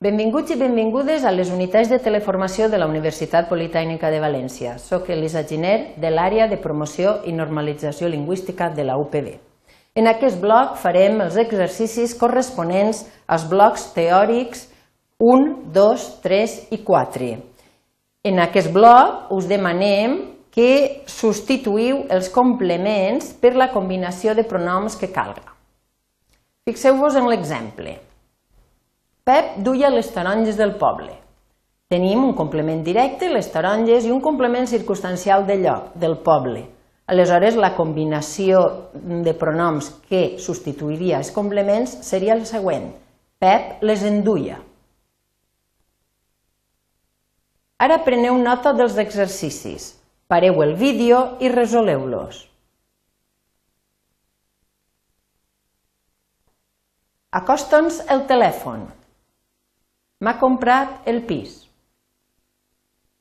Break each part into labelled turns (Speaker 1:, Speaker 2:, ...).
Speaker 1: Benvinguts i benvingudes a les unitats de teleformació de la Universitat Politècnica de València. Soc Elisa Giner, de l'àrea de promoció i normalització lingüística de la UPB. En aquest bloc farem els exercicis corresponents als blocs teòrics 1, 2, 3 i 4. En aquest bloc us demanem que substituïu els complements per la combinació de pronoms que calga. Fixeu-vos en l'exemple. Pep duia les taronges del poble. Tenim un complement directe, les taronges, i un complement circumstancial de lloc, del poble. Aleshores, la combinació de pronoms que substituiria els complements seria el següent. Pep les enduia. Ara preneu nota dels exercicis. Pareu el vídeo i resoleu-los. Acosta'ns el telèfon. M'ha comprat el pis.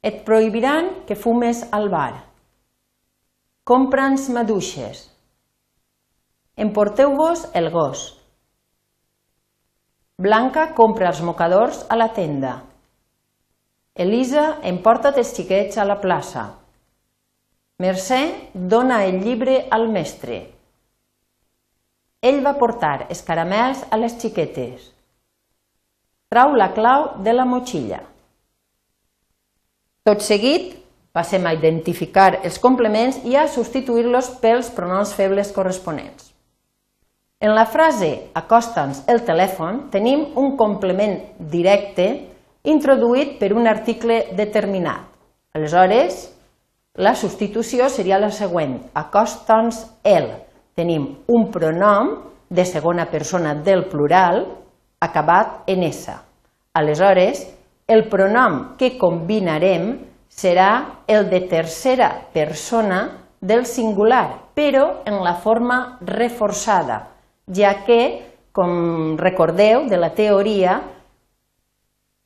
Speaker 1: Et prohibiran que fumes al bar. Compra'ns maduixes. Emporteu-vos el gos. Blanca compra els mocadors a la tenda. Elisa emporta't els xiquets a la plaça. Mercè dona el llibre al mestre. Ell va portar els caramels a les xiquetes. Trau la clau de la motxilla. Tot seguit, passem a identificar els complements i a substituir-los pels pronoms febles corresponents. En la frase acosta'ns el telèfon tenim un complement directe introduït per un article determinat. Aleshores, la substitució seria la següent, acosta'ns el. Tenim un pronom de segona persona del plural acabat en S. Aleshores, el pronom que combinarem serà el de tercera persona del singular, però en la forma reforçada, ja que, com recordeu de la teoria,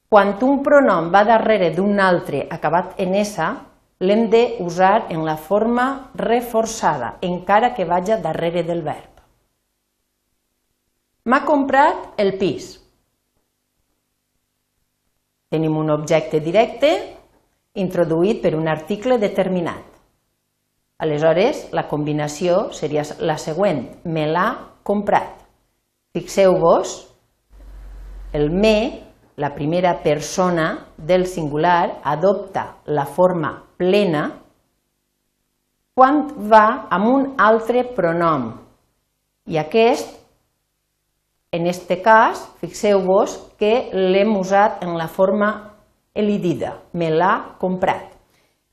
Speaker 1: quan un pronom va darrere d'un altre acabat en S, l'hem d'usar en la forma reforçada, encara que vagi darrere del verb. M'ha comprat el pis. Tenim un objecte directe introduït per un article determinat. Aleshores, la combinació seria la següent, me l'ha comprat. Fixeu-vos, el me, la primera persona del singular, adopta la forma plena quan va amb un altre pronom i aquest en este cas, fixeu-vos que l'hem usat en la forma elidida, me l'ha comprat.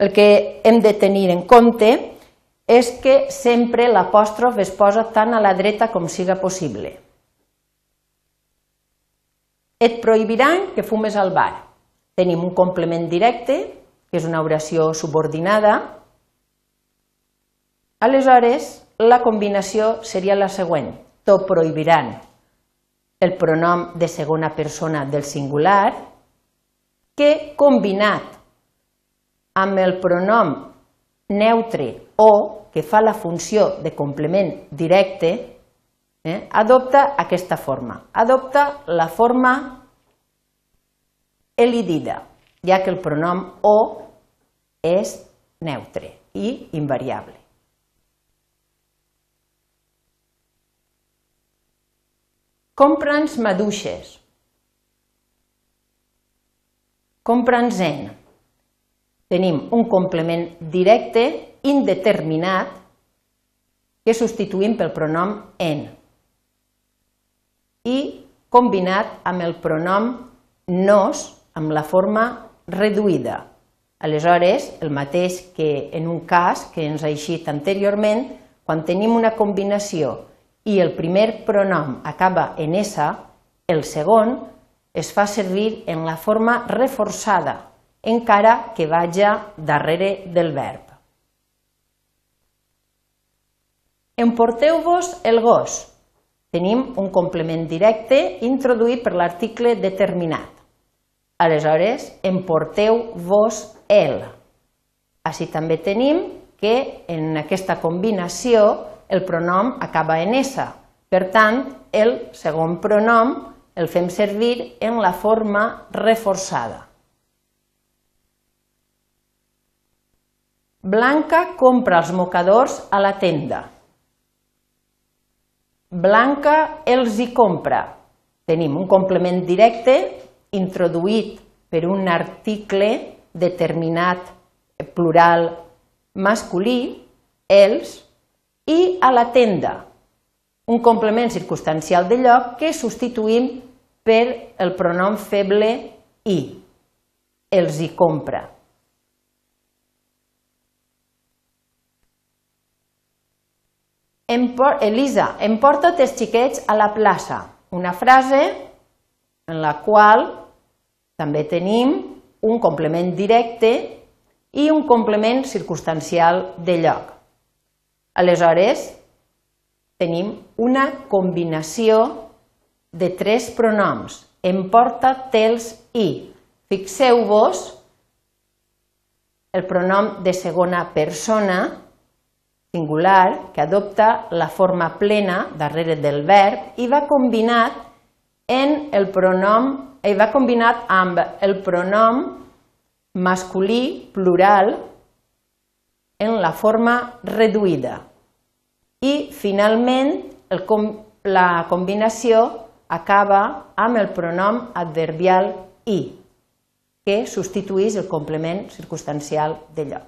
Speaker 1: El que hem de tenir en compte és que sempre l'apòstrof es posa tant a la dreta com siga possible. Et prohibiran que fumes al bar. Tenim un complement directe, que és una oració subordinada. Aleshores, la combinació seria la següent. T'ho prohibiran el pronom de segona persona del singular, que combinat amb el pronom neutre o, que fa la funció de complement directe, eh, adopta aquesta forma. Adopta la forma elidida, ja que el pronom o és neutre i invariable. Compra'ns maduixes. Compra'ns en. Tenim un complement directe indeterminat que substituïm pel pronom en i combinat amb el pronom nos amb la forma reduïda. Aleshores, el mateix que en un cas que ens ha eixit anteriorment, quan tenim una combinació i el primer pronom acaba en S, el segon es fa servir en la forma reforçada, encara que vaja darrere del verb. Emporteu-vos el gos. Tenim un complement directe introduït per l'article determinat. Aleshores, emporteu-vos el. Així també tenim que en aquesta combinació el pronom acaba en S. Per tant, el segon pronom el fem servir en la forma reforçada. Blanca compra els mocadors a la tenda. Blanca els hi compra. Tenim un complement directe introduït per un article determinat plural masculí, els, i a la tenda, un complement circumstancial de lloc que substituïm per el pronom feble i, els hi compra. Elisa, em porta els xiquets a la plaça. Una frase en la qual també tenim un complement directe i un complement circumstancial de lloc. Aleshores, tenim una combinació de tres pronoms, em porta, tels i. Fixeu-vos el pronom de segona persona singular que adopta la forma plena darrere del verb i va combinat en el pronom i va combinat amb el pronom masculí plural en la forma reduïda. I finalment el, la combinació acaba amb el pronom adverbial i, que substitueix el complement circumstancial de lloc.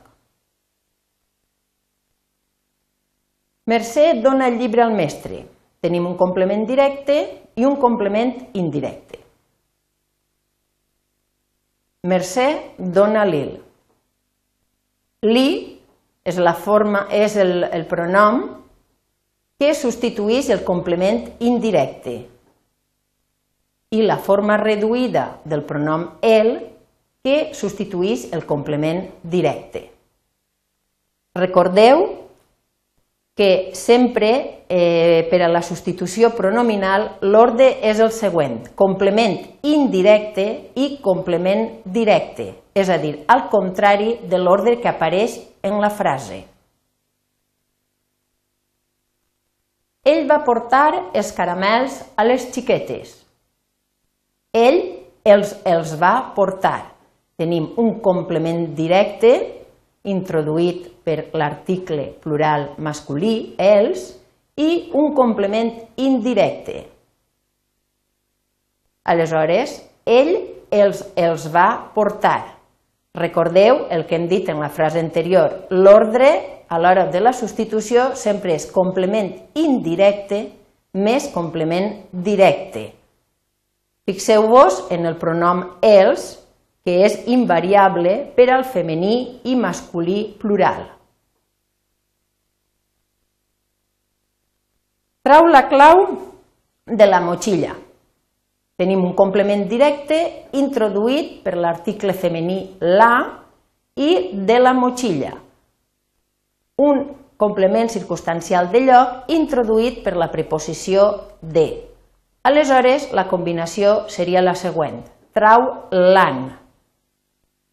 Speaker 1: Mercè dona el llibre al mestre. Tenim un complement directe i un complement indirecte. Mercè dona l'il. Li és, la forma, és el, el pronom que substitueix el complement indirecte i la forma reduïda del pronom el que substitueix el complement directe. Recordeu que sempre eh, per a la substitució pronominal l'ordre és el següent, complement indirecte i complement directe, és a dir, al contrari de l'ordre que apareix en la frase. Ell va portar els caramels a les xiquetes. Ell els, els va portar. Tenim un complement directe introduït per l'article plural masculí, els, i un complement indirecte. Aleshores, ell els, els va portar. Recordeu el que hem dit en la frase anterior, l'ordre a l'hora de la substitució sempre és complement indirecte més complement directe. Fixeu-vos en el pronom els, que és invariable per al femení i masculí plural. Trau la clau de la motxilla. Tenim un complement directe introduït per l'article femení la i de la motxilla. Un complement circumstancial de lloc introduït per la preposició de. Aleshores, la combinació seria la següent. Trau l'an.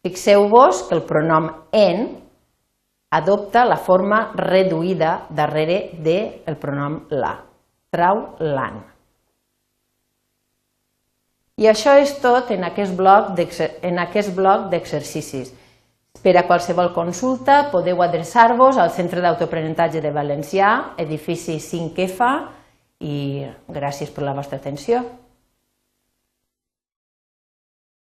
Speaker 1: Fixeu-vos que el pronom en adopta la forma reduïda darrere del de pronom la. Trau l'an. I això és tot en aquest bloc d'exercicis. Per a qualsevol consulta podeu adreçar-vos al Centre d'Autoaprenentatge de Valencià, edifici 5F, i gràcies per la vostra atenció.